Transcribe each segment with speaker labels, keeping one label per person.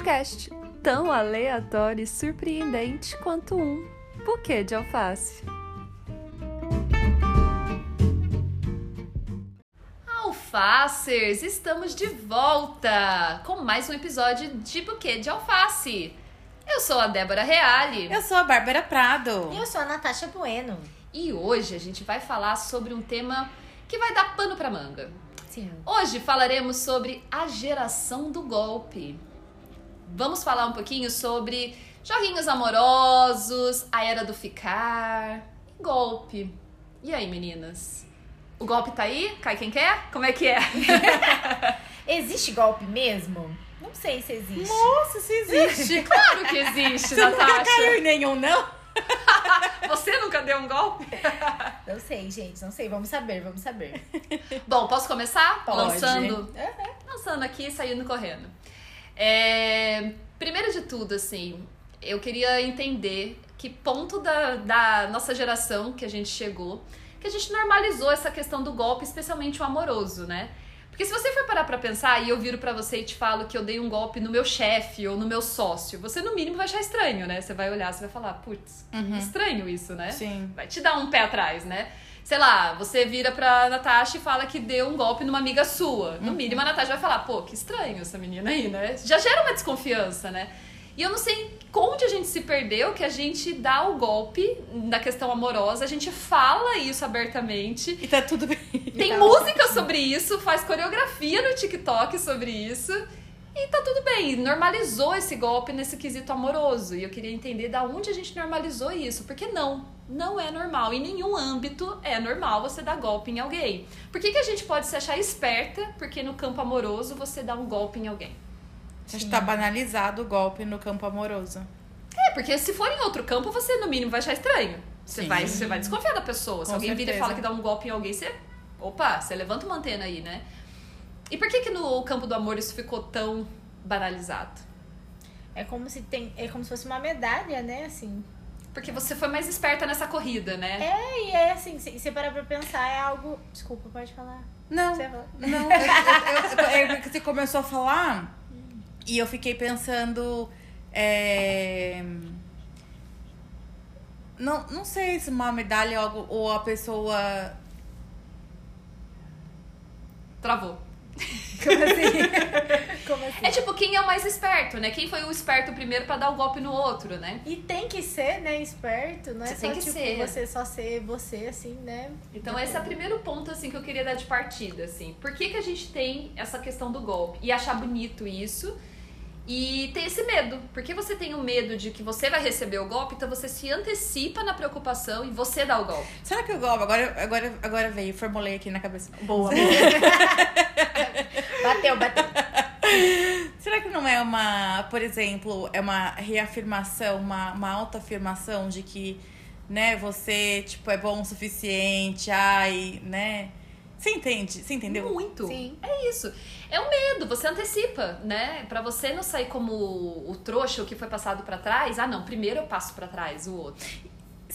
Speaker 1: podcast tão aleatório e surpreendente quanto um buquê de alface.
Speaker 2: Alfacers, estamos de volta com mais um episódio de Buquê de Alface. Eu sou a Débora Reale
Speaker 3: Eu sou a Bárbara Prado.
Speaker 4: E eu sou a Natasha Bueno.
Speaker 2: e hoje a gente vai falar sobre um tema que vai dar pano pra manga.
Speaker 4: Sim.
Speaker 2: Hoje falaremos sobre a geração do golpe. Vamos falar um pouquinho sobre joguinhos amorosos, a era do ficar e golpe. E aí, meninas? O golpe tá aí? Cai quem quer? Como é que é?
Speaker 4: Existe golpe mesmo? Não sei se existe.
Speaker 3: Nossa, se existe.
Speaker 2: Claro que existe,
Speaker 3: Você nunca caiu
Speaker 2: Natasha.
Speaker 3: em nenhum, não?
Speaker 2: Você nunca deu um golpe?
Speaker 4: Não sei, gente. Não sei. Vamos saber, vamos saber.
Speaker 2: Bom, posso começar?
Speaker 3: Pode.
Speaker 2: Lançando
Speaker 4: Uhum.
Speaker 2: lançando aqui e saindo correndo. É, primeiro de tudo, assim, eu queria entender que ponto da, da nossa geração que a gente chegou, que a gente normalizou essa questão do golpe, especialmente o amoroso, né? Porque se você for parar pra pensar e eu viro pra você e te falo que eu dei um golpe no meu chefe ou no meu sócio, você no mínimo vai achar estranho, né? Você vai olhar, você vai falar, putz, estranho isso, né?
Speaker 3: Sim.
Speaker 2: vai te dar um pé atrás, né? Sei lá, você vira pra Natasha e fala que deu um golpe numa amiga sua. No mínimo, a Natasha vai falar, pô, que estranho essa menina aí, né? Já gera uma desconfiança, né? E eu não sei onde a gente se perdeu, que a gente dá o golpe na questão amorosa, a gente fala isso abertamente.
Speaker 3: E tá tudo bem.
Speaker 2: Tem
Speaker 4: Tá
Speaker 2: música sobre isso, faz coreografia no TikTok sobre isso. E tá tudo bem, normalizou esse golpe nesse quesito amoroso. E eu queria entender da onde a gente normalizou isso. Porque não, não é normal. Em nenhum âmbito é normal você dar golpe em alguém. Por que, que a gente pode se achar esperta porque no campo amoroso você dá um golpe em alguém?
Speaker 3: Acho que tá banalizado o golpe no campo amoroso.
Speaker 2: É, porque se for em outro campo, você no mínimo vai achar estranho. Você,
Speaker 3: Sim.
Speaker 2: vai, você vai desconfiar da pessoa. Se
Speaker 3: Com
Speaker 2: alguém vira e
Speaker 3: certeza.
Speaker 2: fala que dá um golpe em alguém, você. Opa, você levanta uma antena aí, né? E por que que no campo do amor isso ficou tão banalizado?
Speaker 4: É como se tem. É como se fosse uma medalha, né? Assim.
Speaker 2: Porque você foi mais esperta nessa corrida, né?
Speaker 4: É, e é assim, se você parar pra pensar, é algo. Desculpa, pode falar.
Speaker 3: Não,
Speaker 4: Você fala.
Speaker 3: não. eu- eu- eu- É você começou a falar e eu fiquei pensando. é, Não, não sei se uma medalha ou algo, ou a pessoa.
Speaker 2: Travou.
Speaker 4: Como assim? Como assim?
Speaker 2: É tipo, quem é o mais esperto, né? Quem foi o esperto primeiro pra dar o golpe no outro, né?
Speaker 4: E tem que ser, né, esperto, não é
Speaker 2: Você
Speaker 4: só
Speaker 2: tem que
Speaker 4: tipo
Speaker 2: ser.
Speaker 4: você só ser você, assim, né?
Speaker 2: Então esse é o primeiro ponto assim que eu queria dar de partida, assim. Por que, que a gente tem essa questão do golpe e achar bonito isso? E ter esse medo. Porque você tem o medo de que você vai receber o golpe, então você se antecipa na preocupação e você dá o golpe.
Speaker 3: Será que o golpe. Agora, agora, agora veio, formulei aqui na cabeça.
Speaker 2: Boa,
Speaker 4: Bateu, bateu.
Speaker 3: Será que não é uma, por exemplo, é uma reafirmação, uma, uma autoafirmação de que, né, você, tipo, é bom o suficiente, ai, né? Você entende? Você entendeu?
Speaker 2: Muito.
Speaker 4: Sim.
Speaker 2: É isso. É o medo, você antecipa, né? Pra você não sair como o trouxa, o que foi passado pra trás. Ah, não, primeiro eu passo pra trás o outro.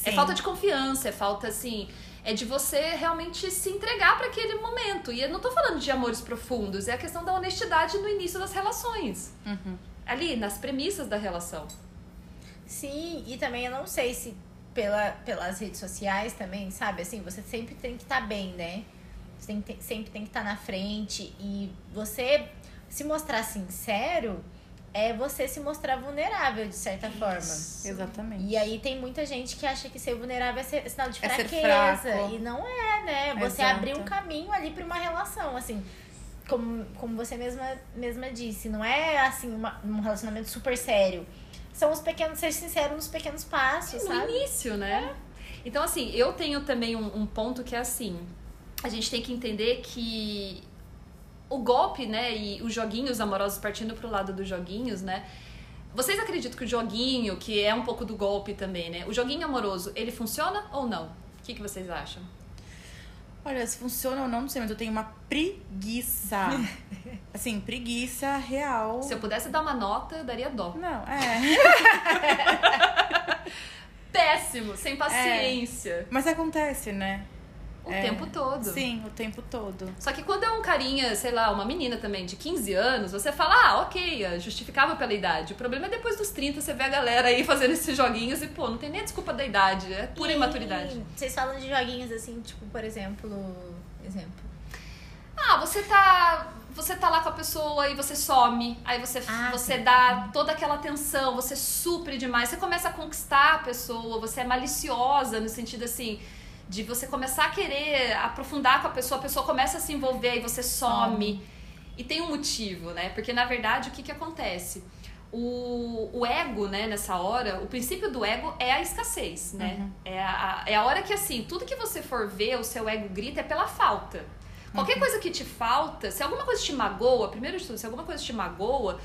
Speaker 2: É
Speaker 3: Sim.
Speaker 2: falta de confiança, é falta assim, é de você realmente se entregar pra aquele momento. E eu não tô falando de amores profundos, é a questão da honestidade no início das relações.
Speaker 3: Uhum.
Speaker 2: Ali, nas premissas da relação.
Speaker 4: Sim, e também eu não sei se pela, pelas redes sociais também, sabe? Assim, você sempre tem que estar bem, né? Você tem sempre tem que estar na frente. E você se mostrar sincero é você se mostrar vulnerável, de certa forma.
Speaker 3: Exatamente.
Speaker 4: E aí tem muita gente que acha que ser vulnerável é ser- sinal de
Speaker 3: É ser
Speaker 4: fraqueza.
Speaker 3: fraco.
Speaker 4: e não é, né? Você
Speaker 3: Exato.
Speaker 4: abrir um caminho ali pra uma relação, assim. Como, como você mesma, mesma disse, não é assim uma- um relacionamento super sério. São os pequenos, ser sincero nos pequenos passos,
Speaker 2: no
Speaker 4: sabe?
Speaker 2: início, né? Então, assim, eu tenho também um, um ponto que é assim: a gente tem que entender que o golpe, né, e os joguinhos amorosos, partindo pro lado dos joguinhos, né? Vocês acreditam que o joguinho, que é um pouco do golpe também, né? O joguinho amoroso, ele funciona ou não? O que, que vocês acham?
Speaker 3: Olha, se funciona ou não, não sei, mas eu tenho uma preguiça. assim, preguiça real.
Speaker 2: Se eu pudesse dar uma nota, eu daria dó.
Speaker 3: Não, é.
Speaker 2: Péssimo, sem paciência.
Speaker 3: Mas acontece, né?
Speaker 2: O
Speaker 3: É,
Speaker 2: tempo todo.
Speaker 3: Sim, o tempo todo.
Speaker 2: Só que quando é um carinha, sei lá, uma menina também de 15 anos, você fala, ah, ok, é justificável pela idade. O problema é depois dos 30, você vê a galera aí fazendo esses joguinhos e, pô, não tem nem a desculpa da idade, é pura
Speaker 4: E
Speaker 2: imaturidade.
Speaker 4: Vocês falam de joguinhos assim, tipo, por exemplo. Exemplo.
Speaker 2: Ah, você tá. Você tá lá com a pessoa e você some, aí você,
Speaker 4: Ah,
Speaker 2: você
Speaker 4: sim.
Speaker 2: dá toda aquela atenção, você supre demais, você começa a conquistar a pessoa, você é maliciosa no sentido assim, de você começar a querer aprofundar com a pessoa, a pessoa começa a se envolver e você some. E tem um motivo, né? Porque na verdade o que, que acontece? O, o ego, né, nessa hora, o princípio do ego é a escassez, né? É, a, é a hora que, assim, tudo que você for ver, o seu ego grita é pela falta. Qualquer coisa que te falta, se alguma coisa te magoa, primeiro de tudo, se alguma coisa te magoa,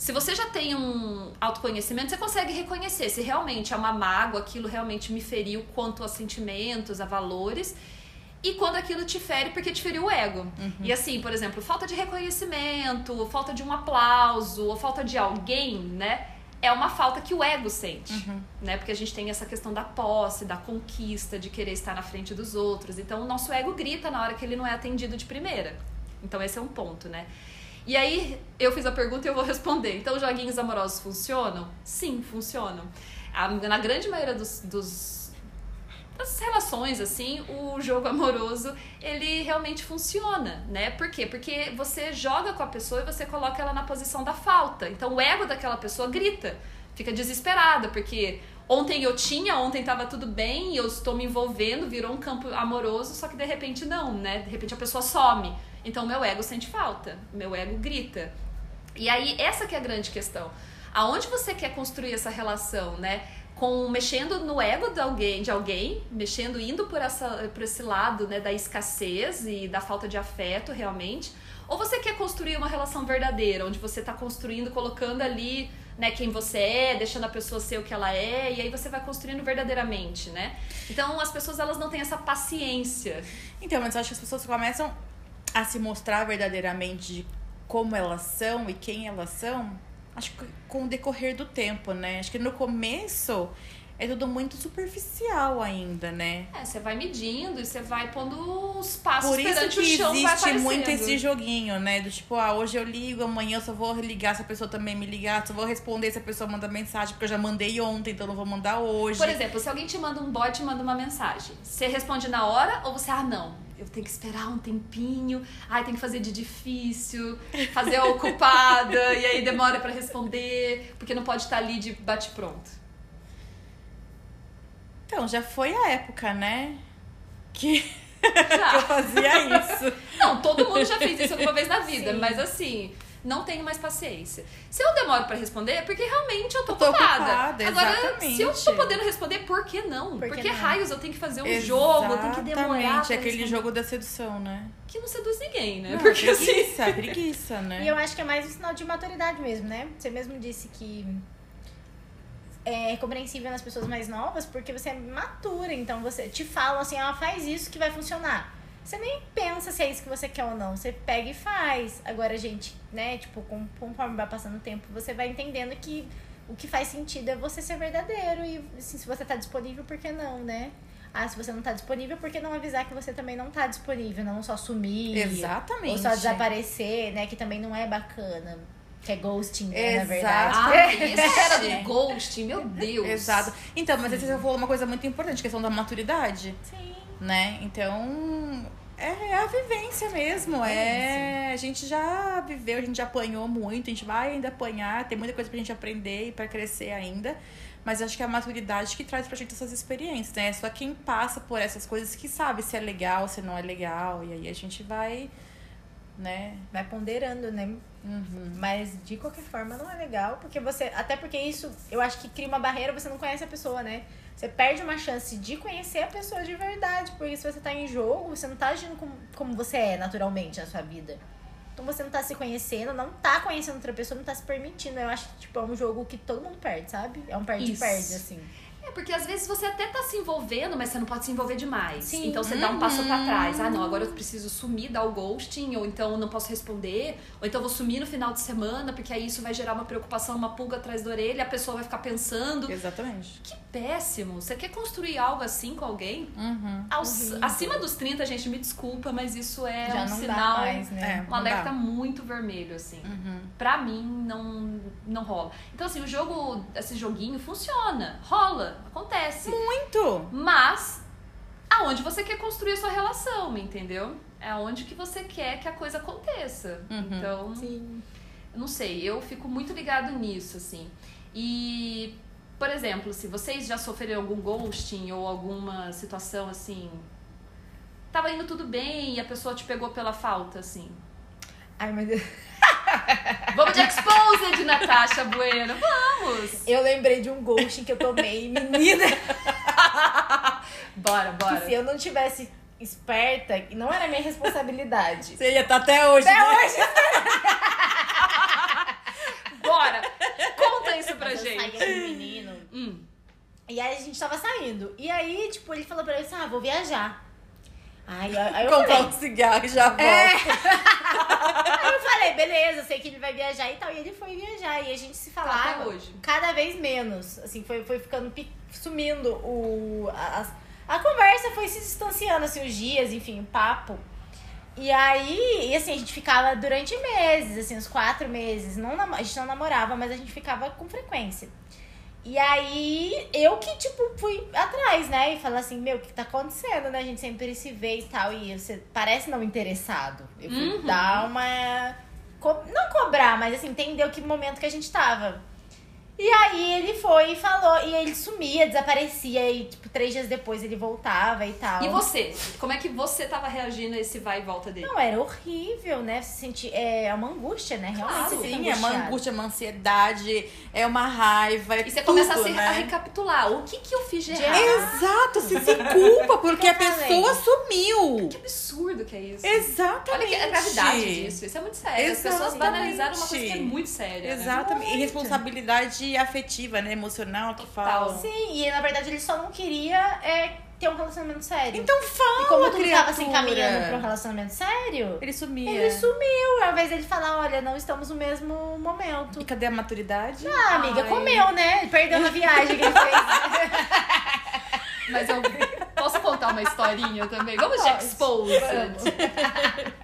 Speaker 2: se você já tem um autoconhecimento, você consegue reconhecer se realmente é uma mágoa, aquilo realmente me feriu quanto a sentimentos, a valores, e quando aquilo te fere porque te feriu o ego. E assim, por exemplo, falta de reconhecimento, falta de um aplauso, ou falta de alguém, né? É uma falta que o ego sente, né? Porque a gente tem essa questão da posse, da conquista, de querer estar na frente dos outros. Então, o nosso ego grita na hora que ele não é atendido de primeira. Então, esse é um ponto, né? E aí, eu fiz a pergunta e eu vou responder. Então, joguinhos amorosos funcionam? Sim, funcionam. Na grande maioria dos, dos das relações, assim, o jogo amoroso, ele realmente funciona, né? Por quê? Porque você joga com a pessoa e você coloca ela na posição da falta. Então, o ego daquela pessoa grita, fica desesperada, porque ontem eu tinha, ontem tava tudo bem, eu estou me envolvendo, virou um campo amoroso, só que de repente não, né? De repente a pessoa some. Então, meu ego sente falta, meu ego grita. E aí, essa que é a grande questão. Aonde você quer construir essa relação, né? Com mexendo no ego de alguém, de alguém, mexendo, indo por, essa, por esse lado, né, da escassez e da falta de afeto, realmente. Ou você quer construir uma relação verdadeira, onde você tá construindo, colocando ali, né, quem você é, deixando a pessoa ser o que ela é, e aí você vai construindo verdadeiramente, né? Então, as pessoas, elas não têm essa paciência.
Speaker 3: Então, mas eu acho que as pessoas começam a se mostrar verdadeiramente de como elas são e quem elas são, acho que com o decorrer do tempo, né? Acho que no começo é tudo muito superficial ainda, né?
Speaker 2: É, você vai medindo e você vai pondo os passos
Speaker 3: Por isso que existe muito esse joguinho, né? Do tipo, ah, hoje eu ligo, amanhã eu só vou ligar se a pessoa também me ligar, só vou responder se a pessoa manda mensagem, porque eu já mandei ontem, então não vou mandar hoje.
Speaker 2: Por exemplo, se alguém te manda um bot e manda uma mensagem, você responde na hora ou você, ah, não, eu tenho que esperar um tempinho, ai, tem que fazer de difícil, fazer a ocupada, e aí demora pra responder, porque não pode estar ali de bate-pronto.
Speaker 3: Então, já foi a época, né? Que
Speaker 2: Já.
Speaker 3: eu fazia isso.
Speaker 2: Não, todo mundo já fez isso alguma vez na vida,
Speaker 4: Sim.
Speaker 2: mas assim, não tenho mais paciência. Se eu demoro pra responder, é porque realmente eu tô,
Speaker 3: Eu tô
Speaker 2: ocupada.
Speaker 3: ocupada,
Speaker 2: Agora,
Speaker 3: exatamente.
Speaker 2: se eu tô podendo responder, por que não?
Speaker 4: Por que
Speaker 2: que
Speaker 4: não?
Speaker 2: raios eu tenho que fazer um jogo, eu tenho que demorar
Speaker 3: Exatamente,
Speaker 2: pra
Speaker 3: aquele
Speaker 2: responder?
Speaker 3: jogo da sedução, né?
Speaker 2: que não seduz ninguém, né?
Speaker 3: Não,
Speaker 2: porque assim,
Speaker 3: preguiça, é preguiça, né?
Speaker 4: E eu acho que é mais um sinal de maturidade mesmo, né? Você mesmo disse que é compreensível nas pessoas mais novas porque você é matura, então você te falam assim, ó, faz isso que vai funcionar. Você nem pensa se é isso que você quer ou não, você pega e faz. Agora, gente, né, tipo, com- conforme vai passando o tempo, você vai entendendo que o que faz sentido é você ser verdadeiro e assim, se você tá disponível, por que não, né? Ah, se você não tá disponível, por que não avisar que você também não tá disponível, não só sumir.
Speaker 3: Exatamente.
Speaker 4: Ou só desaparecer, né? Que também não é bacana. Que é ghosting, né, na
Speaker 3: Exato.
Speaker 4: verdade.
Speaker 2: Ah, isso era do ghosting, meu Deus.
Speaker 3: Exato. Então, mas aí você falou uma coisa muito importante, questão da maturidade,
Speaker 4: Sim.
Speaker 3: Né? Então, é a vivência mesmo. É, a gente já viveu, a gente já apanhou muito, a gente vai ainda apanhar, tem muita coisa pra gente aprender e pra crescer ainda. Mas acho que é a maturidade que traz pra gente essas experiências, né? É só quem passa por essas coisas que sabe se é legal, se não é legal. E aí a gente vai, né?
Speaker 4: Vai ponderando, né?
Speaker 3: Uhum.
Speaker 4: Mas de qualquer forma não é legal, porque você. Até porque isso, eu acho que cria uma barreira, você não conhece a pessoa, né? Você perde uma chance de conhecer a pessoa de verdade. Porque se você tá em jogo, você não tá agindo como, como você é naturalmente na sua vida. Então você não tá se conhecendo, não tá conhecendo outra pessoa, não tá se permitindo. Eu acho que, tipo, é um jogo que todo mundo perde, sabe? É um perde-perde, assim.
Speaker 2: É, porque às vezes você até tá se envolvendo, mas você não pode se envolver demais.
Speaker 4: Sim.
Speaker 2: Então você dá um passo pra trás. Ah, não, agora eu preciso sumir, dar o ghosting, ou então eu não posso responder, ou então eu vou sumir no final de semana, porque aí isso vai gerar uma preocupação, uma pulga atrás da orelha, a pessoa vai ficar pensando.
Speaker 3: Exatamente.
Speaker 2: Que péssimo! Você quer construir algo assim com alguém?
Speaker 3: Uhum.
Speaker 2: Aos- acima dos 30, gente, me desculpa, mas isso é
Speaker 4: Já
Speaker 2: um sinal.
Speaker 4: mais, né?
Speaker 3: É.
Speaker 2: Um alerta
Speaker 3: dá.
Speaker 2: muito vermelho, assim.
Speaker 3: Uhum.
Speaker 2: Pra mim, não, não rola. Então, assim, o jogo, esse joguinho funciona, rola, acontece.
Speaker 3: Muito!
Speaker 2: Mas, aonde você quer construir a sua relação, entendeu? É aonde que você quer que a coisa aconteça.
Speaker 3: Uhum.
Speaker 2: Então,
Speaker 4: Sim.
Speaker 2: não sei, eu fico muito ligado nisso, assim. E, por exemplo, se vocês já sofreram algum ghosting ou alguma situação assim. Tava indo tudo bem e a pessoa te pegou pela falta, assim.
Speaker 4: Ai, meu Deus.
Speaker 2: Vamos de exposed, Natasha Bueno. Vamos!
Speaker 4: Eu lembrei de um ghosting que eu tomei, menina.
Speaker 2: Bora,
Speaker 4: Que
Speaker 2: bora.
Speaker 4: se eu não tivesse esperta, não era minha responsabilidade.
Speaker 3: Você ia estar até hoje.
Speaker 4: Até
Speaker 3: né?
Speaker 4: hoje.
Speaker 2: Bora! Conta isso pra
Speaker 4: Mas eu
Speaker 2: gente.
Speaker 4: com um menino.
Speaker 2: Hum.
Speaker 4: E aí a gente tava saindo. E aí, tipo, ele falou pra mim assim: ah, vou viajar. Aí, aí eu
Speaker 3: Comprar
Speaker 4: falei.
Speaker 3: um cigarro e já volta.
Speaker 4: É. Aí eu falei, beleza, sei que ele vai viajar e tal. E ele foi viajar. E a gente se
Speaker 2: Tá,
Speaker 4: falava
Speaker 2: hoje.
Speaker 4: cada vez menos. Assim, foi, foi ficando sumindo o. A, a conversa foi se distanciando, assim, os dias, enfim, o papo. E aí, e assim, a gente ficava durante meses, assim, uns quatro meses. Não, a gente não namorava, mas a gente ficava com frequência. E aí, eu que, tipo, fui atrás, né? E falei assim, meu, o que tá acontecendo, né? A gente sempre se vê e tal. E você parece não interessado. Eu fui
Speaker 2: Uhum.
Speaker 4: dar uma. co- Não cobrar, mas assim, entender o que momento que a gente tava. E aí ele foi e falou, e ele sumia, desaparecia, e tipo, três dias depois ele voltava e tal.
Speaker 2: E você? Como é que você tava reagindo a esse vai e volta dele?
Speaker 4: Não, era horrível, né? Se sentir. É uma angústia, né? Realmente.
Speaker 2: Claro,
Speaker 3: Sim, é uma angústia, uma ansiedade, é uma raiva, é
Speaker 2: E você
Speaker 3: tudo,
Speaker 2: começa a, se,
Speaker 3: né?
Speaker 2: a recapitular. O que que eu fiz de errado?
Speaker 3: Exato, você se culpa porque a pessoa sumiu.
Speaker 2: Que absurdo que é isso.
Speaker 3: Exatamente.
Speaker 2: Olha que é a gravidade disso. Isso é muito sério. As pessoas
Speaker 3: Exatamente.
Speaker 2: banalizaram uma coisa que é muito séria. né?
Speaker 3: Exatamente. E
Speaker 4: Muito.
Speaker 3: Afetiva, né? Emocional que fala.
Speaker 4: Sim, e na verdade ele só não queria é, ter um relacionamento sério.
Speaker 3: Então fala,
Speaker 4: e como tudo
Speaker 3: criatura.
Speaker 4: tava se encaminhando pra um relacionamento sério,
Speaker 3: Ele sumia.
Speaker 4: ele sumiu. Ao invés dele falar, olha, não estamos no mesmo momento.
Speaker 3: E cadê a maturidade?
Speaker 4: Ah, amiga,
Speaker 2: Ai.
Speaker 4: comeu, né? Perdeu na viagem que ele fez.
Speaker 2: Mas eu contar uma historinha também? Vamos de
Speaker 4: Pode.
Speaker 2: exposed.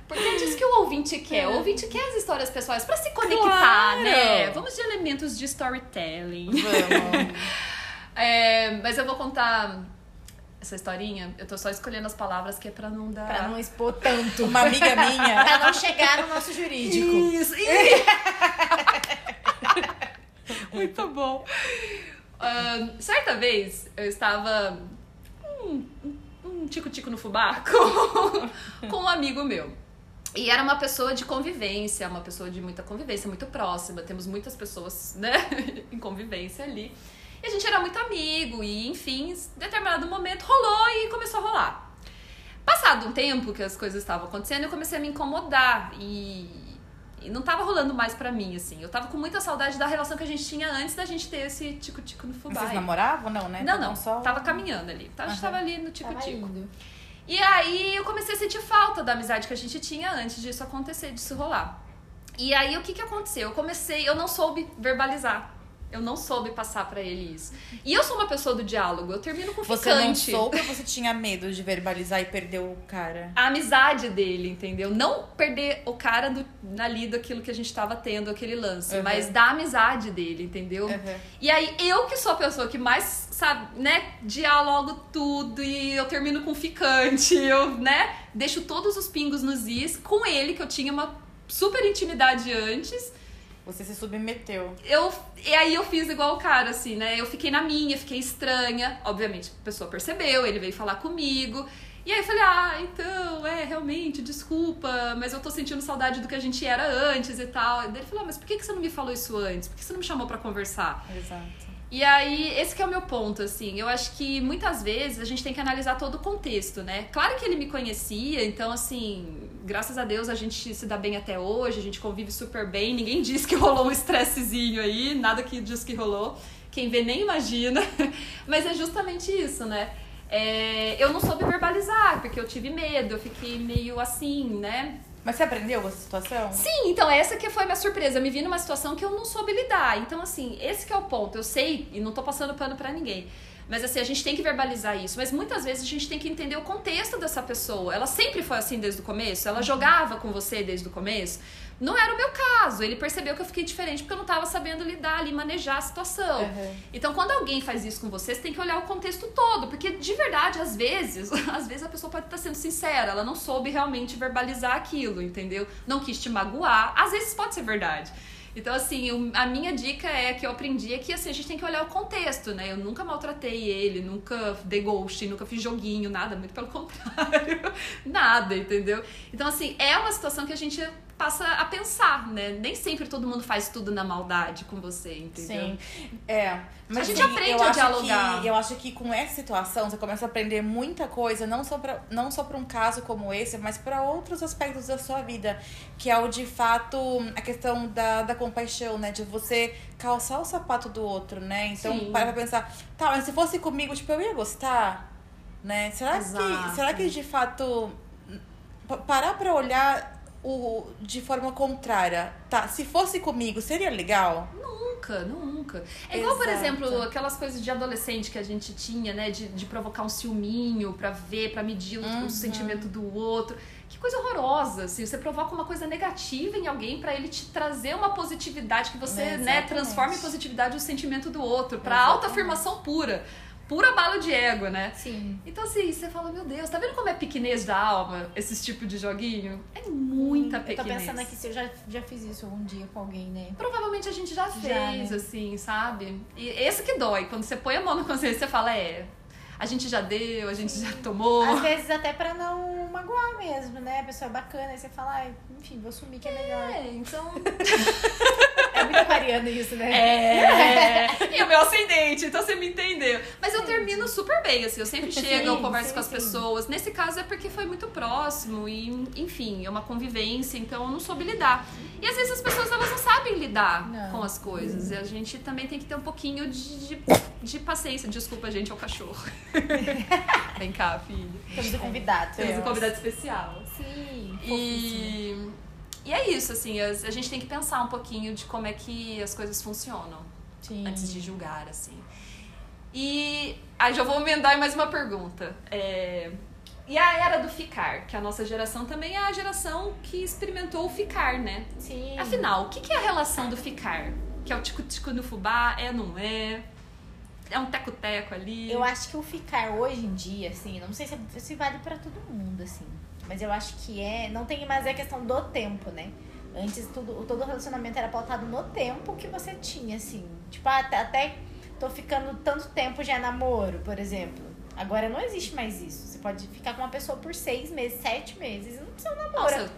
Speaker 2: Porque diz que o ouvinte quer. O ouvinte quer as histórias pessoais pra se conectar,
Speaker 3: Claro.
Speaker 2: né? Vamos de elementos de storytelling.
Speaker 3: Vamos.
Speaker 2: É, mas eu vou contar essa historinha. Eu tô só escolhendo as palavras que é pra não dar.
Speaker 4: pra não expor tanto.
Speaker 3: Uma amiga minha.
Speaker 4: Pra não chegar no nosso jurídico.
Speaker 2: Isso.
Speaker 3: Muito bom.
Speaker 2: Certa vez eu estava um, um tico-tico no fubá com, com um amigo meu. E era uma pessoa de convivência, uma pessoa de muita convivência, muito próxima. Temos muitas pessoas, né, em convivência ali. E a gente era muito amigo, e enfim, em determinado momento rolou e começou a rolar. Passado um tempo que as coisas estavam acontecendo, eu comecei a me incomodar e, e não tava rolando mais pra mim, assim. Eu tava com muita saudade da relação que a gente tinha antes da gente ter esse tico-tico no fubá.
Speaker 3: Vocês namoravam? Não, né?
Speaker 2: Não,
Speaker 3: Tavam
Speaker 2: não,
Speaker 3: Só...
Speaker 2: tava caminhando ali. Então, a gente tava ali no tico-tico. E aí eu comecei a sentir falta da amizade que a gente tinha antes disso acontecer, disso rolar. E aí o que que aconteceu? Eu comecei, eu não soube verbalizar. Eu não soube passar pra ele isso. E eu sou uma pessoa do diálogo, eu termino com
Speaker 3: Você não
Speaker 2: ficante.
Speaker 3: soube ou você tinha medo de verbalizar e perder o cara?
Speaker 2: A amizade dele, entendeu? Não perder o cara do, ali daquilo que a gente tava tendo, aquele lance,
Speaker 3: Uhum.
Speaker 2: mas da amizade dele, entendeu?
Speaker 3: Uhum.
Speaker 2: E aí, eu que sou a pessoa que mais, sabe, né, dialogo tudo e eu termino com ficante, eu, né, deixo todos os pingos nos is com ele, que eu tinha uma super intimidade antes.
Speaker 3: Você se submeteu.
Speaker 2: Eu, e aí eu fiz igual o cara, assim, né? Eu fiquei na minha, fiquei estranha. Obviamente, a pessoa percebeu, ele veio falar comigo. E aí eu falei, ah, então, é, realmente, desculpa, mas eu tô sentindo saudade do que a gente era antes e tal. E daí ele falou, ah, mas por que que você não me falou isso antes? Por que você não me chamou pra conversar?
Speaker 3: Exato.
Speaker 2: E aí, esse é o meu ponto, assim. Eu acho que muitas vezes a gente tem que analisar todo o contexto, né? Claro que ele me conhecia, então, assim, graças a Deus a gente se dá bem até hoje, a gente convive super bem. Ninguém diz que rolou um estressezinho aí, nada que diz que rolou. Quem vê nem imagina. Mas é justamente isso, né? É, eu não soube verbalizar, porque eu tive medo, eu fiquei meio assim, né?
Speaker 3: Mas você aprendeu essa situação?
Speaker 2: Sim, então essa que foi a minha surpresa. Eu me vi numa situação que eu não soube lidar. Então, assim, esse é o ponto. Eu sei, e não tô passando pano pra ninguém. Mas assim, a gente tem que verbalizar isso. Mas muitas vezes a gente tem que entender o contexto dessa pessoa. Ela sempre foi assim desde o começo? Ela jogava com você desde o começo? Não era o meu caso. Ele percebeu que eu fiquei diferente porque eu não estava sabendo lidar ali, manejar a situação.
Speaker 3: Uhum.
Speaker 2: Então, quando alguém faz isso com você, você tem que olhar o contexto todo. Porque, de verdade, às vezes, às vezes a pessoa pode estar sendo sincera. Ela não soube realmente verbalizar aquilo, entendeu? Não quis te magoar. Às vezes pode ser verdade. Então, assim, a minha dica é que eu aprendi é que assim, a gente tem que olhar o contexto, né? Eu nunca maltratei ele, nunca dei ghost, nunca fiz joguinho, nada, muito pelo contrário. nada, entendeu? Então, assim, é uma situação que a gente passa a pensar, né? Nem sempre todo mundo faz tudo na maldade com você, entendeu?
Speaker 3: Sim. É. Mas
Speaker 2: A gente
Speaker 3: assim,
Speaker 2: aprende a dialogar.
Speaker 3: Que, eu acho que com essa situação você começa a aprender muita coisa, não só pra, não só para um caso como esse, mas para outros aspectos da sua vida. Que é o de fato a questão da, da compaixão, né? De você calçar o sapato do outro, né? Então,
Speaker 2: Sim.
Speaker 3: para pra pensar, tá, mas se fosse comigo, tipo, eu ia gostar, né? Será
Speaker 2: Exato.
Speaker 3: que, será que de fato pa- parar pra olhar o, de forma contrária, tá? Se fosse comigo, seria legal?
Speaker 2: Nunca, nunca. É igual, por exemplo, aquelas coisas de adolescente que a gente tinha, né? De, de provocar um ciúminho pra ver, pra medir o,
Speaker 3: Uhum.
Speaker 2: o sentimento do outro. Que coisa horrorosa, assim. Você provoca uma coisa negativa em alguém pra ele te trazer uma positividade que você, né,
Speaker 3: Exatamente.
Speaker 2: transforma em positividade o sentimento do outro. Pra autoafirmação pura. Pura bala de ego, né?
Speaker 4: Sim.
Speaker 2: Então, assim, você fala, meu Deus, tá vendo como é pequenez da alma, esses tipos de joguinho? É muita
Speaker 4: Eu tô
Speaker 2: pequenez.
Speaker 4: pensando aqui se eu já, já fiz isso algum dia com alguém, né?
Speaker 2: Provavelmente a gente já fez,
Speaker 4: né?
Speaker 2: assim, sabe? E esse que dói. Quando você põe a mão na consciência, você fala, é, a gente já deu, a gente já tomou.
Speaker 4: Às vezes até pra não magoar mesmo, né? A pessoa é bacana, aí você fala, ai, enfim, vou sumir que é melhor.
Speaker 2: É, então.
Speaker 4: É aquariano isso, né?
Speaker 2: É. e o meu ascendente, então você me entendeu. Mas eu termino super bem, assim, eu sempre chego, eu
Speaker 4: Sim,
Speaker 2: converso
Speaker 4: sim,
Speaker 2: com as
Speaker 4: sim.
Speaker 2: pessoas. Nesse caso é porque foi muito próximo e, enfim, é uma convivência, então eu não soube lidar. E às vezes as pessoas elas não sabem lidar
Speaker 4: Não.
Speaker 2: com as coisas. E a gente também tem que ter um pouquinho de, de, de paciência. Desculpa, gente, é o cachorro. Vem cá, filho.
Speaker 4: Temos um convidado.
Speaker 2: Temos um convidado especial.
Speaker 4: Sim.
Speaker 2: E, e é isso, assim, a, a gente tem que pensar um pouquinho de como é que as coisas funcionam
Speaker 4: Sim.
Speaker 2: antes de julgar, assim. E aí já vou emendar em mais uma pergunta. É, e a era do ficar, que a nossa geração também é a geração que experimentou o ficar, né?
Speaker 4: Sim.
Speaker 2: Afinal, o que é a relação do ficar? Que é o tico-tico no fubá? É, não é? É um teco-teco ali?
Speaker 4: Eu acho que o ficar hoje em dia, assim, não sei se, se vale pra todo mundo, assim. Mas eu acho que é. Não tem mais a questão do tempo, né? Antes tudo, todo relacionamento era pautado no tempo que você tinha, assim. Tipo, até, até tô ficando tanto tempo já é namoro, por exemplo. Agora não existe mais isso. Você pode ficar com uma pessoa por seis meses, sete meses. e Não precisa namorar.
Speaker 2: Nossa,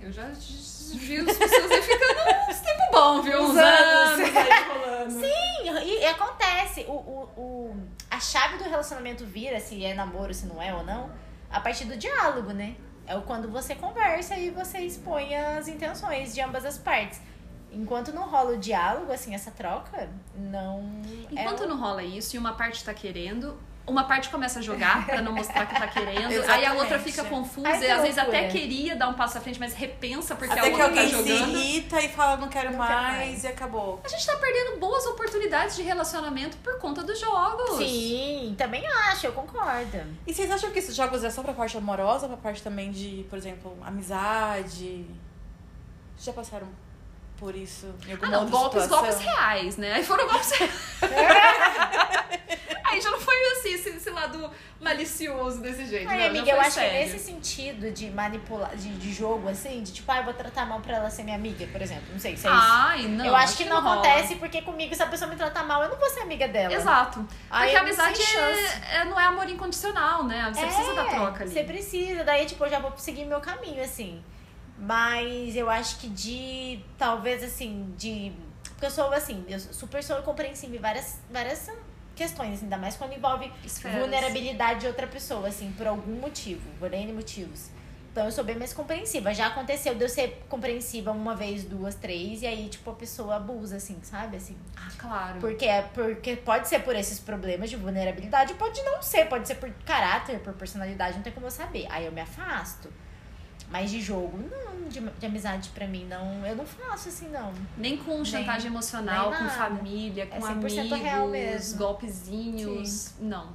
Speaker 2: eu já vi as pessoas aí ficando uns tempo bom, viu? Uns,
Speaker 4: Uns
Speaker 2: anos,
Speaker 4: anos.
Speaker 2: aí rolando.
Speaker 4: Sim, e, e acontece. O, o, o, a chave do relacionamento vira se é namoro, se não é ou não, a partir do diálogo, né? É o quando você conversa e você expõe as intenções de ambas as partes. Enquanto não rola o diálogo, assim, essa troca, não.
Speaker 2: Enquanto
Speaker 4: é
Speaker 2: não rola isso e uma parte tá querendo, uma parte começa a jogar pra não mostrar que tá querendo, aí a outra fica confusa
Speaker 4: Ai, que
Speaker 2: e às vezes até queria dar um passo à frente, mas repensa porque
Speaker 3: Até
Speaker 2: a
Speaker 3: que
Speaker 2: outra tá
Speaker 3: alguém se
Speaker 2: jogando.
Speaker 3: irrita e fala, não quero
Speaker 4: Não
Speaker 3: mais,
Speaker 4: quero mais.
Speaker 3: e acabou.
Speaker 2: A gente tá perdendo boas oportunidades de relacionamento por conta dos jogos.
Speaker 4: Sim, também acho, eu concordo.
Speaker 3: E vocês acham que esses jogos é só pra parte amorosa, pra parte também de, por exemplo, amizade? Vocês já passaram por isso em alguma
Speaker 2: Ah, não,
Speaker 3: outra
Speaker 2: golpes,
Speaker 3: situação?
Speaker 2: golpes reais, né? Aí foram golpes reais. Aí já não foi assim, esse, esse lado malicioso desse jeito.
Speaker 4: Ai,
Speaker 2: não,
Speaker 4: amiga, eu acho
Speaker 2: sério.
Speaker 4: que nesse sentido de manipular, de, de jogo, assim, de tipo, ah, eu vou tratar mal pra ela ser minha amiga, por exemplo. Não sei se é isso.
Speaker 2: Ai, não.
Speaker 4: eu acho que não
Speaker 2: rola.
Speaker 4: acontece porque comigo, se a pessoa me tratar mal, eu não vou ser amiga dela.
Speaker 2: Exato.
Speaker 4: Aí
Speaker 2: Porque a amizade é, é- não é amor incondicional, né? Você precisa da troca ali.
Speaker 4: Você precisa, daí, tipo, eu já vou seguir meu caminho, assim. Mas eu acho que de, talvez, assim, de Porque eu sou assim, eu super sou compreensiva em várias, várias questões, ainda mais quando envolve
Speaker 2: Esferas.
Speaker 4: vulnerabilidade de outra pessoa, assim, por algum motivo, por N motivos. Então eu sou bem mais compreensiva. Já aconteceu de eu ser compreensiva uma vez, duas, três, e aí, tipo, a pessoa abusa, assim, sabe? Assim.
Speaker 2: Ah, claro.
Speaker 4: Porque, é- porque pode ser por esses problemas de vulnerabilidade, pode não ser, pode ser por caráter, por personalidade, não tem como eu saber. Aí eu me afasto. Mas de jogo, não, de, de amizade pra mim, não. Eu não faço assim, não.
Speaker 2: Nem com chantagem emocional,
Speaker 4: nem
Speaker 2: com família,
Speaker 4: É
Speaker 2: com
Speaker 4: 100%
Speaker 2: amigos,
Speaker 4: real mesmo.
Speaker 2: golpezinhos. Não.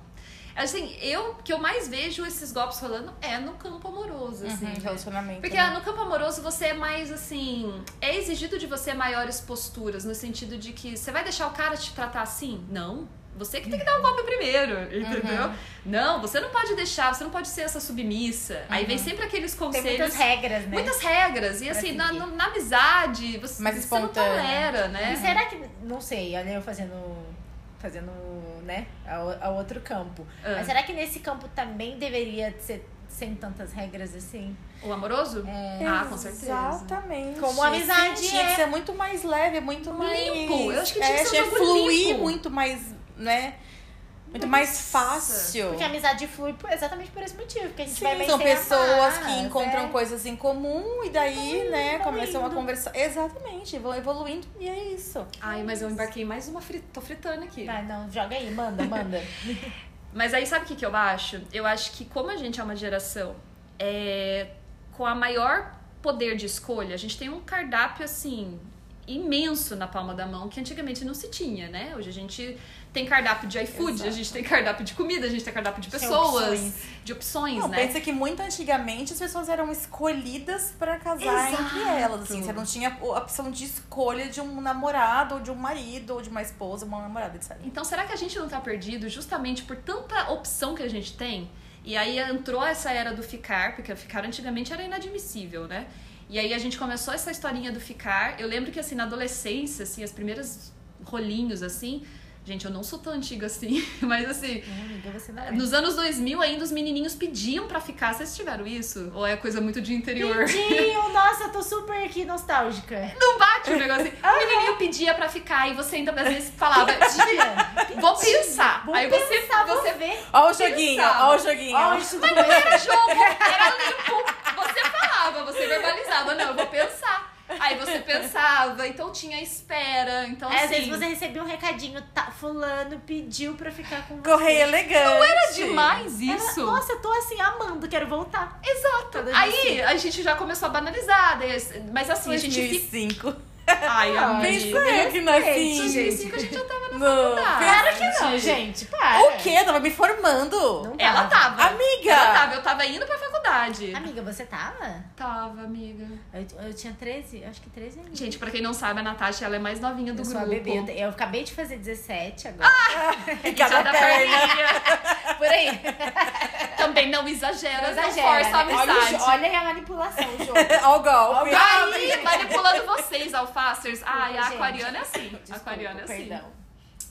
Speaker 2: Assim, eu que eu mais vejo esses golpes rolando é no campo amoroso, assim.
Speaker 3: Uhum, relacionamento.
Speaker 2: Porque
Speaker 3: né?
Speaker 2: no campo amoroso você é mais assim. É exigido de você maiores posturas, no sentido de que você vai deixar o cara te tratar assim? Não. Você que tem que dar o golpe primeiro, entendeu? Não, você não pode deixar, você não pode ser essa submissa. Aí vem sempre aqueles
Speaker 4: Tem
Speaker 2: conselhos.
Speaker 4: muitas regras, né?
Speaker 2: Muitas regras. E
Speaker 4: Pra
Speaker 2: assim, na, na amizade, você,
Speaker 3: Mais
Speaker 2: você não tolera, né?
Speaker 4: E será que. Não sei, olha eu fazendo. Fazendo, né? A, outro campo.
Speaker 2: Ah.
Speaker 4: Mas será que nesse campo também deveria ser sem tantas regras assim?
Speaker 2: O amoroso?
Speaker 4: É.
Speaker 2: Ah, com certeza.
Speaker 3: Exatamente.
Speaker 4: Como amizade
Speaker 3: Sim, tinha
Speaker 4: é.
Speaker 3: que ser muito mais leve, muito mais.
Speaker 2: Limpo. Eu acho que tinha
Speaker 3: é,
Speaker 2: que ser um
Speaker 3: fluir
Speaker 2: limpo.
Speaker 3: muito mais, né? Muito mais fácil.
Speaker 4: Porque a amizade flui exatamente por esse motivo. Porque a gente
Speaker 3: Sim,
Speaker 4: vai
Speaker 3: são
Speaker 4: vencer
Speaker 3: pessoas
Speaker 4: amarras,
Speaker 3: que encontram
Speaker 4: é.
Speaker 3: coisas em comum e daí, né,
Speaker 4: vão
Speaker 3: começam a conversar. Exatamente, vão evoluindo e é isso.
Speaker 2: Ai, mas eu embarquei em mais uma fri... tô fritando aqui.
Speaker 4: Vai, não, joga aí, manda, manda.
Speaker 2: Mas aí sabe o que, que eu acho? Eu acho que como a gente é uma geração é, com a maior poder de escolha, a gente tem um cardápio assim imenso na palma da mão que antigamente não se tinha, né? Hoje a gente tem cardápio de iFood, a gente tem cardápio de comida, a gente tem cardápio de pessoas,
Speaker 4: opções.
Speaker 2: de opções,
Speaker 3: Não,
Speaker 2: né?
Speaker 3: pensa que muito antigamente as pessoas eram escolhidas pra casar
Speaker 2: Exato.
Speaker 3: entre elas. Assim, você não tinha a opção de escolha de um namorado, ou de um marido, ou de uma esposa, uma namorada, etc.
Speaker 2: Então, será que a gente não tá perdido justamente por tanta opção que a gente tem? E aí entrou essa era do ficar, porque o ficar antigamente era inadmissível, né? E aí a gente começou essa historinha do ficar. Eu lembro que assim, na adolescência, assim, as primeiras rolinhos assim, gente, eu não sou tão antiga assim, mas assim,
Speaker 4: Não, amiga, você não é.
Speaker 2: nos anos 2000 ainda os menininhos pediam pra ficar. Vocês tiveram isso? Ou é coisa muito de interior?
Speaker 4: Pediu, nossa, eu tô super aqui nostálgica.
Speaker 2: Não bate o negócio assim. O menininho pedia pra ficar e você ainda às vezes falava,
Speaker 4: Tia,
Speaker 2: vou pensar.
Speaker 4: vou
Speaker 2: aí você,
Speaker 4: pensar, vou
Speaker 2: você
Speaker 4: ver.
Speaker 3: Ó o joguinho, ó o joguinho.
Speaker 4: Ó, isso do
Speaker 2: Era jogo, era limpo. Você falava, você verbalizava, não, eu vou pensar. Aí você pensava, então tinha espera, então
Speaker 4: às
Speaker 2: assim...
Speaker 4: vezes você recebia um recadinho, tá, fulano pediu pra ficar com você.
Speaker 3: Correio elegante. Não
Speaker 2: Era demais isso.
Speaker 4: Nossa, eu tô assim, amando, quero voltar.
Speaker 2: Exato. Aí a gente já começou a banalizar, mas assim, a gente fica...
Speaker 3: 2005.
Speaker 2: Ai, amiga.
Speaker 3: Pensa eu que nasci.
Speaker 2: 2005 a gente já tava na faculdade.
Speaker 4: Claro que não, gente, para.
Speaker 3: O quê? Eu tava me formando.
Speaker 4: Não
Speaker 2: Ela tava.
Speaker 3: Amiga.
Speaker 2: Ela tava, eu tava indo pra faculdade.
Speaker 4: Amiga, você tava?
Speaker 2: Tava, amiga.
Speaker 4: Eu, eu tinha 13, acho que 13 anos.
Speaker 2: Gente, pra quem não sabe, a Natasha, ela é mais novinha do
Speaker 4: eu sou
Speaker 2: grupo.
Speaker 4: a bebê. Eu, eu acabei de fazer 17 agora.
Speaker 3: Em
Speaker 2: Já
Speaker 3: cada
Speaker 2: da
Speaker 3: perna.
Speaker 4: Aí.
Speaker 2: Também não exagera, não,
Speaker 4: exagera,
Speaker 2: força a
Speaker 4: né? olha, o
Speaker 2: amizade.
Speaker 4: olha aí a manipulação, o jogo.
Speaker 3: Ó o golpe.
Speaker 2: Aí, manipulando vocês, alfacers. Ai, a
Speaker 4: gente.
Speaker 2: aquariana é assim.
Speaker 4: Desculpa,
Speaker 2: aquariana é assim.
Speaker 4: Perdão.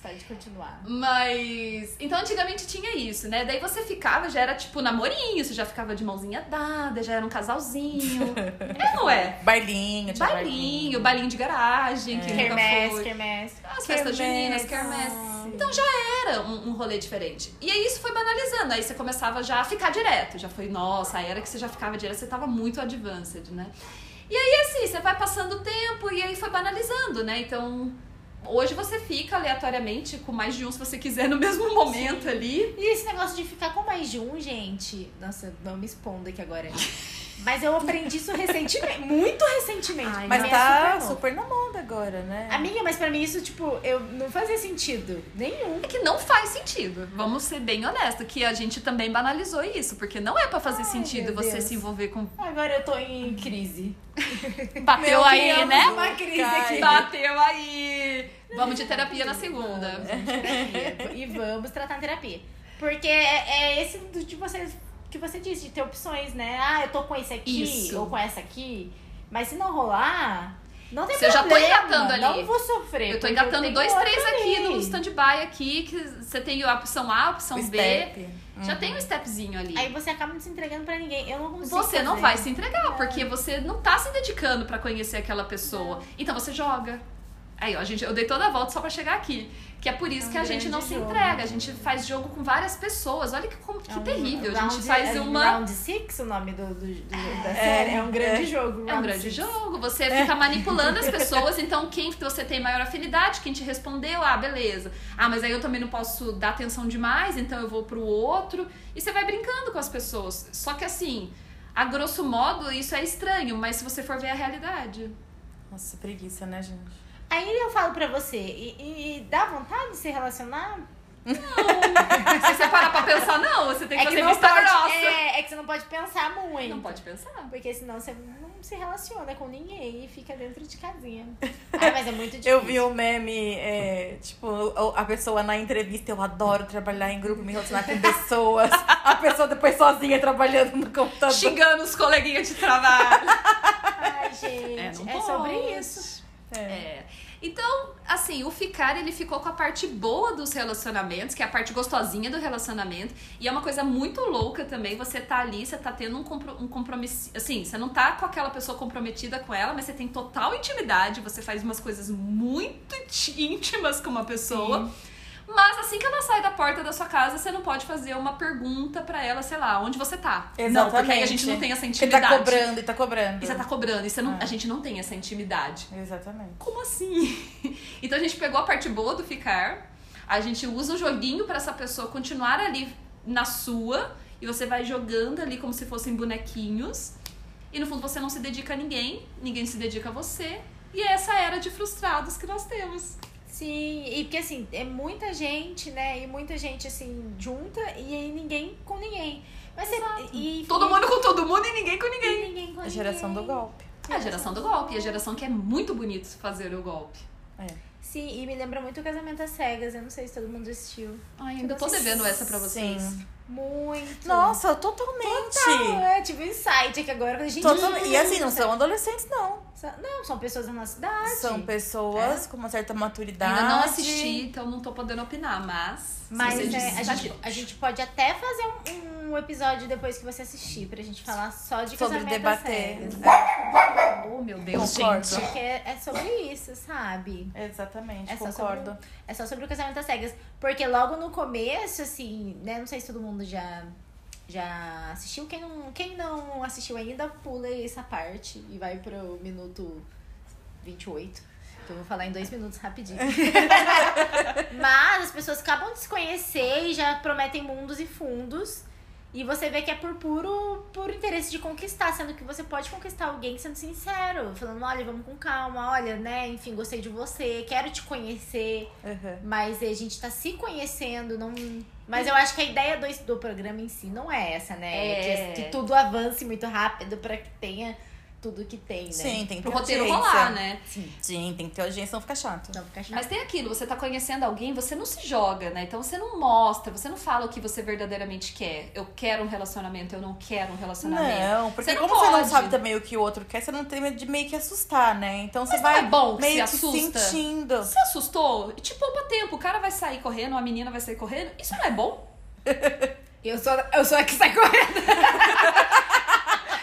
Speaker 4: Pode continuar.
Speaker 2: Mas. Então, antigamente tinha isso, né? Daí você ficava, já era tipo namorinho, você já ficava de mãozinha dada, já era um casalzinho. é, não é?
Speaker 3: Bailinho, tinha
Speaker 2: Bailinho, bailinho de garagem, que nunca
Speaker 4: Quermesse,
Speaker 2: foi.
Speaker 4: quermesse.
Speaker 2: As festas juninas,
Speaker 3: Quermesse.
Speaker 2: quermesse. Então já era um, um rolê diferente. E aí isso foi banalizando. Aí você começava já a ficar direto. Já foi, nossa, a era que você já ficava direto, você tava muito advanced, né? E aí assim, você vai passando o tempo e aí foi banalizando, né? Então. Hoje você fica aleatoriamente com mais de um se você quiser no mesmo momento ali.
Speaker 4: E esse negócio de ficar com mais de um, gente. Nossa, não me expondo aqui agora. Mas eu aprendi isso recentemente. Muito recentemente.
Speaker 2: Ai,
Speaker 3: Mas tá
Speaker 4: é super
Speaker 3: super, na moda agora, né?
Speaker 4: Amiga, mas pra mim isso, tipo, eu não fazia sentido nenhum.
Speaker 2: É que não faz sentido. Vamos ser bem honestos, que a gente também banalizou isso, porque não é pra fazer
Speaker 4: Ai,
Speaker 2: sentido você
Speaker 4: Deus.
Speaker 2: se envolver com.
Speaker 4: Agora eu tô em crise.
Speaker 2: Bateu
Speaker 3: Meu
Speaker 2: aí, né?
Speaker 4: Uma crise aqui.
Speaker 2: Bateu aí! Vamos de terapia na segunda.
Speaker 4: Vamos, terapia. e vamos tratar a terapia. Porque é, é esse do de vocês que você disse, de ter opções, né? Ah, eu tô com esse aqui
Speaker 2: Isso.
Speaker 4: ou com essa aqui. Mas se não rolar, não tem
Speaker 2: Se eu já tô
Speaker 4: problema.
Speaker 2: engatando ali.
Speaker 4: Não vou sofrer.
Speaker 2: Eu tô engatando
Speaker 4: tenho
Speaker 2: dois, três aqui
Speaker 4: ali.
Speaker 2: no stand-by aqui, que você tem a opção A, a opção
Speaker 3: O
Speaker 2: B.
Speaker 3: step.
Speaker 2: Já tem um stepzinho ali.
Speaker 4: Aí você acaba não se entregando pra ninguém. Eu não consigo.
Speaker 2: Você não
Speaker 4: fazer.
Speaker 2: vai se entregar, porque você não tá se dedicando pra conhecer aquela pessoa. Então você joga. Aí, ó, a gente, eu dei toda a volta só pra chegar aqui. Que é por isso
Speaker 4: É um
Speaker 2: que a gente não se
Speaker 4: jogo.
Speaker 2: entrega. A gente faz jogo com várias pessoas. Olha que, como- que
Speaker 4: É um-
Speaker 2: terrível. A
Speaker 4: round-
Speaker 2: gente faz
Speaker 4: é
Speaker 2: uma.
Speaker 4: Round Six, o nome do, do, do- da série. É um grande jogo.
Speaker 2: É um grande
Speaker 4: Six.
Speaker 2: jogo. Você fica manipulando as pessoas. Então, quem você tem maior afinidade, quem te respondeu, ah, beleza. Ah, mas aí eu também não posso dar atenção demais, então eu vou pro outro. E você vai brincando com as pessoas. Só que assim, a grosso modo, isso é estranho, mas se você for ver a realidade.
Speaker 3: Nossa, preguiça, né, gente?
Speaker 4: Aí eu falo pra você, e, e- dá vontade de se relacionar?
Speaker 2: Se você parar pra pensar, não, você tem que
Speaker 4: é que
Speaker 2: fazer
Speaker 4: não
Speaker 2: vista
Speaker 4: pode,
Speaker 2: grossa.
Speaker 4: é, é que você não pode pensar muito.
Speaker 2: Não pode pensar.
Speaker 4: Porque senão você não se relaciona com ninguém e fica dentro de casinha. Ai, mas é muito difícil.
Speaker 3: Eu vi um meme, é, tipo, a pessoa na entrevista, eu adoro trabalhar em grupo, me relacionar com pessoas. A pessoa depois sozinha trabalhando no computador.
Speaker 2: Xingando os coleguinhas de trabalho.
Speaker 4: Ai, gente,
Speaker 2: É,
Speaker 4: é,
Speaker 2: não
Speaker 4: sobre isso.
Speaker 3: É.
Speaker 2: É. Então, assim, o ficar, ele ficou com a parte boa dos relacionamentos, que é a parte gostosinha do relacionamento. E é uma coisa muito louca também, você tá ali, você tá tendo um, compro um compromisso. Assim, você não tá com aquela pessoa comprometida com ela, mas você tem total intimidade, você faz umas coisas muito ínti- íntimas com uma pessoa. Mas assim que ela sai da porta da sua casa, você não pode fazer uma pergunta pra ela, sei lá, onde você tá. Não, porque aí a gente não tem essa
Speaker 3: Porque
Speaker 2: intimidade.
Speaker 3: tá cobrando e tá cobrando.
Speaker 2: E você tá cobrando, e você não,
Speaker 3: Ah.
Speaker 2: a gente não tem essa intimidade.
Speaker 3: Exatamente.
Speaker 2: Como assim? Então a gente pegou a parte boa do ficar, a gente usa o joguinho pra essa pessoa continuar ali na sua, e você vai jogando ali como se fossem bonequinhos, e no fundo você não se dedica a ninguém, ninguém se dedica a você, e é essa era de frustrados que nós temos.
Speaker 4: Sim, e porque assim, é muita gente, né? E muita gente assim, junta e aí ninguém com ninguém. Mas você, e,
Speaker 2: Todo
Speaker 4: e-
Speaker 2: mundo com todo mundo e ninguém com
Speaker 4: e
Speaker 2: ninguém.
Speaker 4: ninguém com
Speaker 3: A geração do golpe.
Speaker 2: É a geração do golpe, e a geração que é muito bonito fazer o golpe.
Speaker 4: Sim, e me lembra muito o Casamento às Cegas. Eu não sei se todo mundo assistiu.
Speaker 2: Ai, ainda tô devendo essa pra vocês.
Speaker 3: Sim.
Speaker 4: Muito.
Speaker 3: Nossa, totalmente.
Speaker 4: Não, é tipo insight aqui agora. falei, Gente,
Speaker 3: Totalmente. E assim, não são adolescentes, não.
Speaker 4: Não, são pessoas da nossa idade.
Speaker 3: São pessoas com uma certa maturidade.
Speaker 2: Ainda não assisti, então não tô podendo opinar, mas. se
Speaker 4: Mas
Speaker 2: você
Speaker 4: é,
Speaker 2: diz,
Speaker 4: a,
Speaker 2: tá
Speaker 4: gente, a gente pode até fazer um, um episódio depois que você assistir, pra gente falar só de
Speaker 3: Sobre
Speaker 4: casamento
Speaker 3: debater.
Speaker 4: às cegas.
Speaker 2: Oh, meu Deus,
Speaker 3: Concordo.
Speaker 2: gente.
Speaker 4: Porque é, é sobre isso, sabe?
Speaker 3: Exatamente,
Speaker 4: É só
Speaker 3: concordo.
Speaker 4: sobre- É só sobre o casamento às cegas. Porque logo no começo, assim, né? Não sei se todo mundo já, já assistiu. Quem não, quem não assistiu ainda, pula essa parte e vai pro minuto 28. Que eu vou falar em dois minutos rapidinho. Mas as pessoas acabam de se conhecer e já prometem mundos e fundos. E você vê que é por puro, puro interesse de conquistar, sendo que você pode conquistar alguém sendo sincero, falando, olha, vamos com calma, olha, né, enfim, gostei de você, quero te conhecer,
Speaker 3: Uhum.
Speaker 4: mas a gente tá se conhecendo, não. Mas eu acho que a ideia do, do programa em si não é essa, né?
Speaker 2: É.
Speaker 4: Que, que tudo avance muito rápido pra que tenha tudo que tem, né?
Speaker 3: Sim, tem que
Speaker 2: Pro
Speaker 3: ter
Speaker 2: roteiro
Speaker 3: audiência.
Speaker 2: rolar, né?
Speaker 4: Sim.
Speaker 3: Sim, tem que ter audiência, senão fica chato.
Speaker 4: Não fica chato.
Speaker 2: Mas tem aquilo, você tá conhecendo alguém, você não se joga, né? Então você não mostra, você não fala o que você verdadeiramente quer. Eu quero um relacionamento, eu não quero um relacionamento.
Speaker 3: Não, porque
Speaker 2: Você não
Speaker 3: como você não
Speaker 2: pode.
Speaker 3: sabe também o que o outro quer, você não tem medo de meio que assustar, né? Então você
Speaker 2: não
Speaker 3: vai
Speaker 2: é bom que
Speaker 3: meio
Speaker 2: se
Speaker 3: que sentindo.
Speaker 2: Você assustou? Te poupa tempo. O cara vai sair correndo, a menina vai sair correndo. Isso não é bom?
Speaker 4: Eu sou, eu sou a que sai correndo.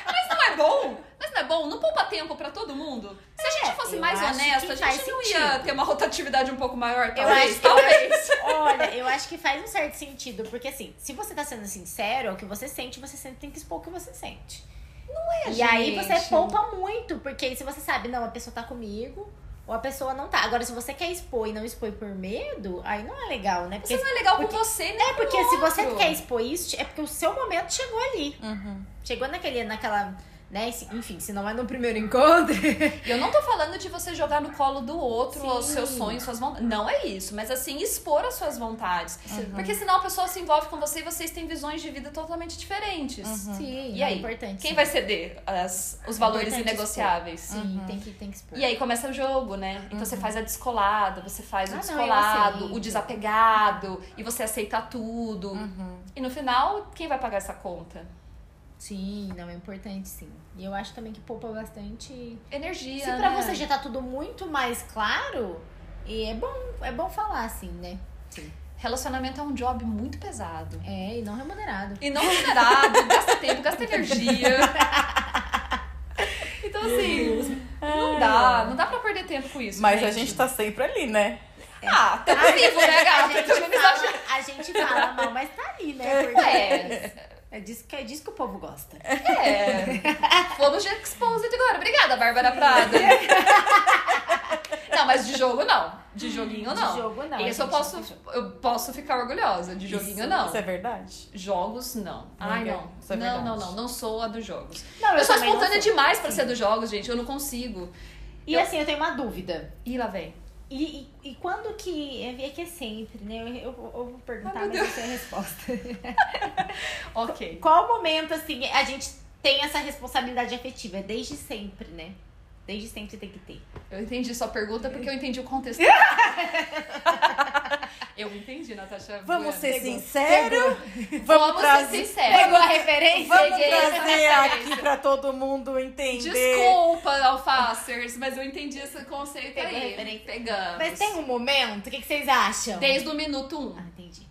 Speaker 2: Mas não é bom? É bom? Não poupa tempo pra todo mundo? Se a gente fosse
Speaker 4: eu
Speaker 2: mais
Speaker 4: acho
Speaker 2: honesto,
Speaker 4: que
Speaker 2: a gente não
Speaker 4: sentido.
Speaker 2: ia ter uma rotatividade um pouco maior,
Speaker 4: Eu
Speaker 2: talvez?
Speaker 4: acho que-
Speaker 2: talvez.
Speaker 4: Olha, eu acho que faz um certo sentido, porque assim, se você tá sendo sincero, é o que você sente, você sempre tem que expor o que você sente. Não
Speaker 2: é,
Speaker 4: E aí
Speaker 2: gente.
Speaker 4: você poupa muito, porque aí se você sabe, não, a pessoa tá comigo, ou a pessoa não tá. Agora, se você quer expor e não expor por medo, aí não é legal, né? Porque,
Speaker 2: Você não é legal
Speaker 4: porque-
Speaker 2: com você, né?
Speaker 4: é porque se você quer expor isso, é porque o seu momento chegou ali.
Speaker 3: Uhum.
Speaker 4: Chegou naquele, naquela, né? Enfim, se não é no primeiro encontro.
Speaker 2: Eu não tô falando de você jogar no colo do outro
Speaker 4: Sim.
Speaker 2: os seus sonhos, suas vontades. Não é isso, mas assim, expor as suas vontades.
Speaker 3: Uhum.
Speaker 2: Porque senão a pessoa se envolve com você e vocês têm visões de vida totalmente diferentes.
Speaker 4: Sim,
Speaker 2: E aí?
Speaker 4: é importante.
Speaker 2: Quem vai ceder as, os
Speaker 4: É
Speaker 2: valores inegociáveis?
Speaker 4: Sim, tem, que, tem que expor.
Speaker 2: E aí começa o jogo, né? Então você faz a descolada, você faz o
Speaker 4: Ah, não, eu
Speaker 2: descolado,
Speaker 4: aceito.
Speaker 2: o desapegado, e você aceita tudo.
Speaker 3: Uhum.
Speaker 2: E no final, quem vai pagar essa conta?
Speaker 4: Sim, não, é importante sim. E eu acho também que poupa bastante.
Speaker 2: Energia.
Speaker 4: Se pra
Speaker 2: né?
Speaker 4: você já tá tudo muito mais claro, e é bom, é bom falar assim, né?
Speaker 2: Relacionamento é um job muito pesado.
Speaker 4: É, e não remunerado.
Speaker 2: E não remunerado, gasta tempo, gasta energia. Então, assim, não dá, não dá pra perder tempo com isso.
Speaker 3: Mas a gente tá sempre ali, né?
Speaker 2: Ah, tá vivo, né,
Speaker 4: A gente, fala, a gente fala mal, mas tá ali, né? Porque
Speaker 2: É,
Speaker 4: é disso que, é disso que o povo gosta.
Speaker 2: é. Fomos de exposed agora. Obrigada, Bárbara Prada. Não, mas de jogo não. De joguinho não.
Speaker 4: De jogo não.
Speaker 2: Isso eu posso, eu posso ficar orgulhosa. De joguinho
Speaker 3: Isso-
Speaker 2: não.
Speaker 3: Isso é verdade?
Speaker 2: Jogos não. Ai,
Speaker 3: Amiga,
Speaker 2: não.
Speaker 3: isso é
Speaker 2: não,
Speaker 3: verdade.
Speaker 2: não, não. Não sou a dos jogos.
Speaker 4: Não,
Speaker 2: eu, sou
Speaker 4: também não
Speaker 2: espontânea
Speaker 4: sou.
Speaker 2: demais pra
Speaker 4: Sim.
Speaker 2: ser dos jogos, gente. Eu não consigo.
Speaker 4: E assim, eu tenho uma dúvida.
Speaker 2: Ih, lá vem.
Speaker 4: E, e, e quando que. É que é sempre, né? Eu, eu, vou- eu vou perguntar,
Speaker 2: meu
Speaker 4: mas eu sei a resposta.
Speaker 2: Ok.
Speaker 4: Qual momento, assim, a gente tem essa responsabilidade afetiva? É desde sempre, né? Desde sempre tem que ter.
Speaker 2: Eu entendi sua pergunta porque eu entendi o contexto. eu entendi, Natasha.
Speaker 3: Vamos ser sinceros?
Speaker 2: Vamos
Speaker 3: trazer-
Speaker 2: ser sinceros.
Speaker 4: Pegou a referência?
Speaker 3: Vamos
Speaker 2: Peguei
Speaker 3: trazer
Speaker 2: referência.
Speaker 3: aqui pra todo mundo entender.
Speaker 2: Desculpa, alfacers, mas eu entendi esse conceito
Speaker 4: Pegou a
Speaker 2: aí.
Speaker 4: referência.
Speaker 2: Pegamos.
Speaker 4: Mas tem um momento? O que, que vocês acham?
Speaker 2: Desde o minuto um.
Speaker 4: Ah, entendi.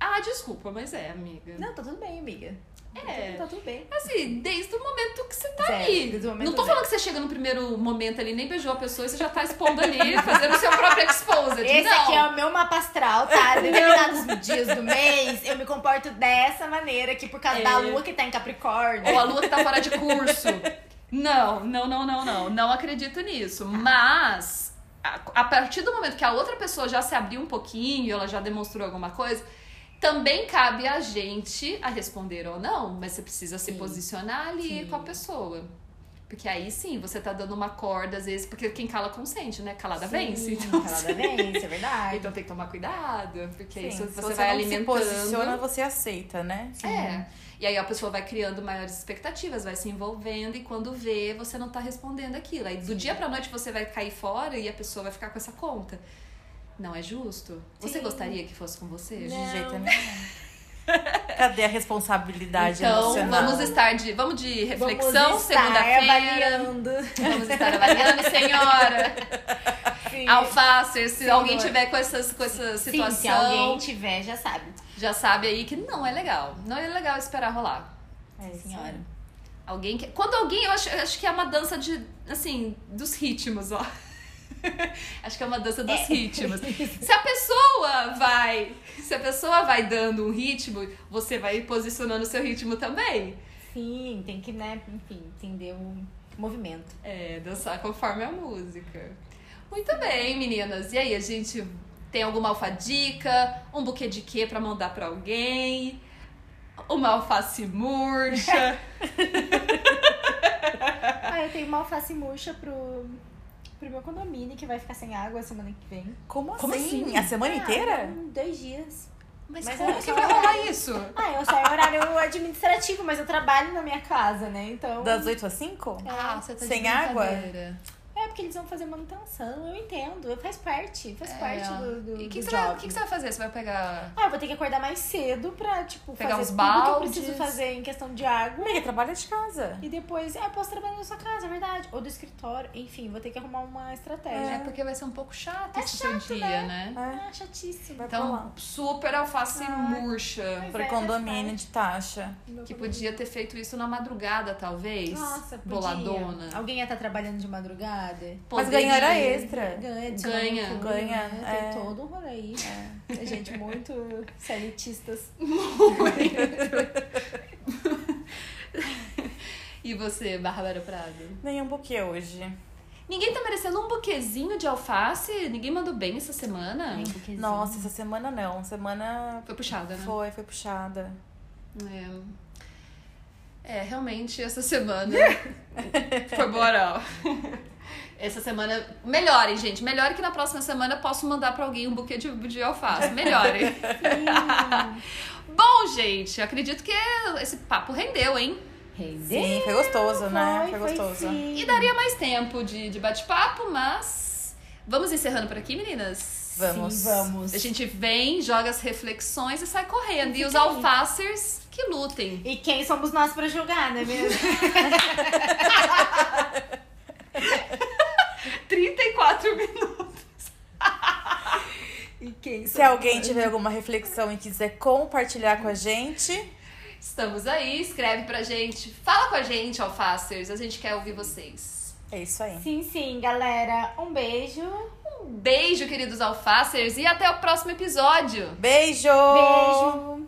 Speaker 2: Ah, desculpa, mas é, amiga.
Speaker 4: Não, tá tudo bem, amiga.
Speaker 2: É.
Speaker 4: Tá tudo bem.
Speaker 2: Assim, desde o momento que você tá
Speaker 4: Certo,
Speaker 2: ali.
Speaker 4: desde o momento
Speaker 2: Não tô falando que você chega no primeiro momento ali, nem beijou a pessoa e você já tá expondo ali, fazendo o seu próprio exposed.
Speaker 4: Esse
Speaker 2: não.
Speaker 4: aqui é o meu mapa astral, tá? Determinados dias do mês, eu me comporto dessa maneira aqui por causa
Speaker 2: É.
Speaker 4: da lua que tá em Capricórnio.
Speaker 2: Ou a lua que tá fora de curso. Não, não, não, não, não. Não acredito nisso. Mas, a, a partir do momento que a outra pessoa já se abriu um pouquinho, ela já demonstrou alguma coisa, também cabe a gente a responder ou não. Mas você precisa se
Speaker 4: Sim.
Speaker 2: posicionar ali
Speaker 4: Sim.
Speaker 2: com a pessoa. Porque aí sim, você tá dando uma corda, às vezes, porque quem cala consente, né? Calada vence. Então,
Speaker 4: Calada vence, é verdade.
Speaker 2: então tem que tomar cuidado, porque
Speaker 3: Sim,
Speaker 2: isso
Speaker 3: se
Speaker 2: você,
Speaker 3: você
Speaker 2: vai alimentando.
Speaker 3: se posiciona, você aceita, né?
Speaker 2: É. E aí a pessoa vai criando maiores expectativas, vai se envolvendo e quando vê, você não tá respondendo aquilo. Aí do dia pra noite você vai cair fora e a pessoa vai ficar com essa conta. Não é justo? Você
Speaker 4: Sim.
Speaker 2: gostaria que fosse com você?
Speaker 3: De
Speaker 4: Não.
Speaker 3: jeito nenhum. Cadê a responsabilidade
Speaker 2: Então,
Speaker 3: emocional?
Speaker 2: vamos estar de. Vamos de reflexão,
Speaker 4: Vamos estar
Speaker 2: segunda-feira.
Speaker 4: avaliando.
Speaker 2: Vamos estar avaliando, senhora.
Speaker 4: Sim.
Speaker 2: Alface, se
Speaker 4: Sim,
Speaker 2: alguém tiver com, essas, com essa
Speaker 4: Sim,
Speaker 2: situação,
Speaker 4: se alguém tiver, já sabe.
Speaker 2: já sabe aí que não é legal. Não é legal esperar rolar.
Speaker 3: É.
Speaker 4: Senhora.
Speaker 2: Alguém que. Quando alguém, eu acho, eu acho que é uma dança de. Assim, dos ritmos, ó. acho que é uma dança dos ritmos. Se a pessoa vai. Se a pessoa vai dando um ritmo, você vai posicionando o seu ritmo também.
Speaker 4: Sim, tem que, né, enfim, entender o movimento.
Speaker 2: É, dançar conforme a música. Muito bem, meninas. E aí, a gente tem alguma alfadica? Um buquê de quê pra mandar pra alguém? Uma alface murcha?
Speaker 4: Ah, eu tenho uma alface murcha pro, pro meu condomínio, que vai ficar sem água semana que vem.
Speaker 3: Como,
Speaker 2: Como
Speaker 3: assim?
Speaker 2: assim?
Speaker 3: A semana
Speaker 4: Ah,
Speaker 3: inteira?
Speaker 4: dois dias.
Speaker 2: Mas,
Speaker 4: Mas
Speaker 2: como
Speaker 4: é
Speaker 2: que vai rolar isso?
Speaker 4: Ah, eu saio em horário administrativo, mas eu trabalho na minha casa, né? Então.
Speaker 3: Das 8 às 5?
Speaker 2: Ah, você tá
Speaker 3: Sem água?
Speaker 4: É porque eles vão fazer manutenção, eu entendo. Faz parte, faz
Speaker 2: É.
Speaker 4: parte do, do,
Speaker 2: E o que, que, vai- que você vai fazer? Você vai pegar.
Speaker 4: Ah, eu vou ter que acordar mais cedo pra, tipo,
Speaker 2: Pegar
Speaker 4: fazer
Speaker 2: os
Speaker 4: tudo que eu
Speaker 2: baldes.
Speaker 4: preciso fazer em questão de água.
Speaker 3: Amiga, trabalha de casa.
Speaker 4: E depois, é, eu posso trabalhar na sua casa, é verdade. Ou do escritório. Enfim, vou ter que arrumar uma estratégia.
Speaker 2: É porque vai ser um pouco chato
Speaker 4: É
Speaker 2: esse seu
Speaker 4: chato,
Speaker 2: dia, né?
Speaker 3: É,
Speaker 4: Ah, chatíssimo.
Speaker 3: vai pra lá.
Speaker 2: Então, super alface
Speaker 4: Ai.
Speaker 2: murcha.
Speaker 3: Pro
Speaker 4: é,
Speaker 3: condomínio de taxa.
Speaker 4: Meu
Speaker 2: Que podia ter feito isso na madrugada, talvez.
Speaker 4: Nossa, podia.
Speaker 2: Boladona.
Speaker 4: Alguém ia estar trabalhando de madrugada?
Speaker 3: Mas ganhar hora extra.
Speaker 4: Ganha,
Speaker 2: Ganha.
Speaker 3: Ganha,
Speaker 4: né?
Speaker 3: é.
Speaker 4: Tem todo um rolê aí. É. gente muito sanitistas.
Speaker 2: E você, Bárbara Prado?
Speaker 3: Nenhum buquê hoje.
Speaker 2: Ninguém tá merecendo um buquezinho de alface? Ninguém mandou bem essa semana?
Speaker 4: Buquezinho.
Speaker 3: Nossa, essa semana não. Semana
Speaker 2: Foi puxada, né?
Speaker 3: foi, foi puxada.
Speaker 2: É. É, realmente, essa semana foi moral. Essa semana. Melhorem, gente. Melhore que na próxima semana eu posso mandar pra alguém um buquê de, de alface. Melhorem. Bom, gente, acredito que esse papo rendeu, hein?
Speaker 4: Rendeu.
Speaker 3: Sim, foi gostoso, né?
Speaker 4: Foi,
Speaker 3: Foi gostoso.
Speaker 4: sim.
Speaker 2: E daria mais tempo de, de bate-papo, mas. Vamos encerrando por aqui, meninas?
Speaker 3: Vamos.
Speaker 4: Sim, vamos.
Speaker 2: A gente vem, joga as reflexões e sai correndo. E os
Speaker 4: Fica aí.
Speaker 2: alfacers que lutem.
Speaker 4: E quem somos nós pra julgar, não é mesmo?
Speaker 2: 34 minutos.
Speaker 4: E quem
Speaker 3: Se alguém tiver alguma reflexão e quiser compartilhar com a gente,
Speaker 2: Estamos aí, escreve pra gente. Fala com a gente, alfacers. A gente quer ouvir vocês.
Speaker 3: É isso aí.
Speaker 4: Sim, sim, galera. Um beijo.
Speaker 2: Um beijo, queridos alfacers, e até o próximo episódio.
Speaker 3: Beijo!
Speaker 4: Beijo.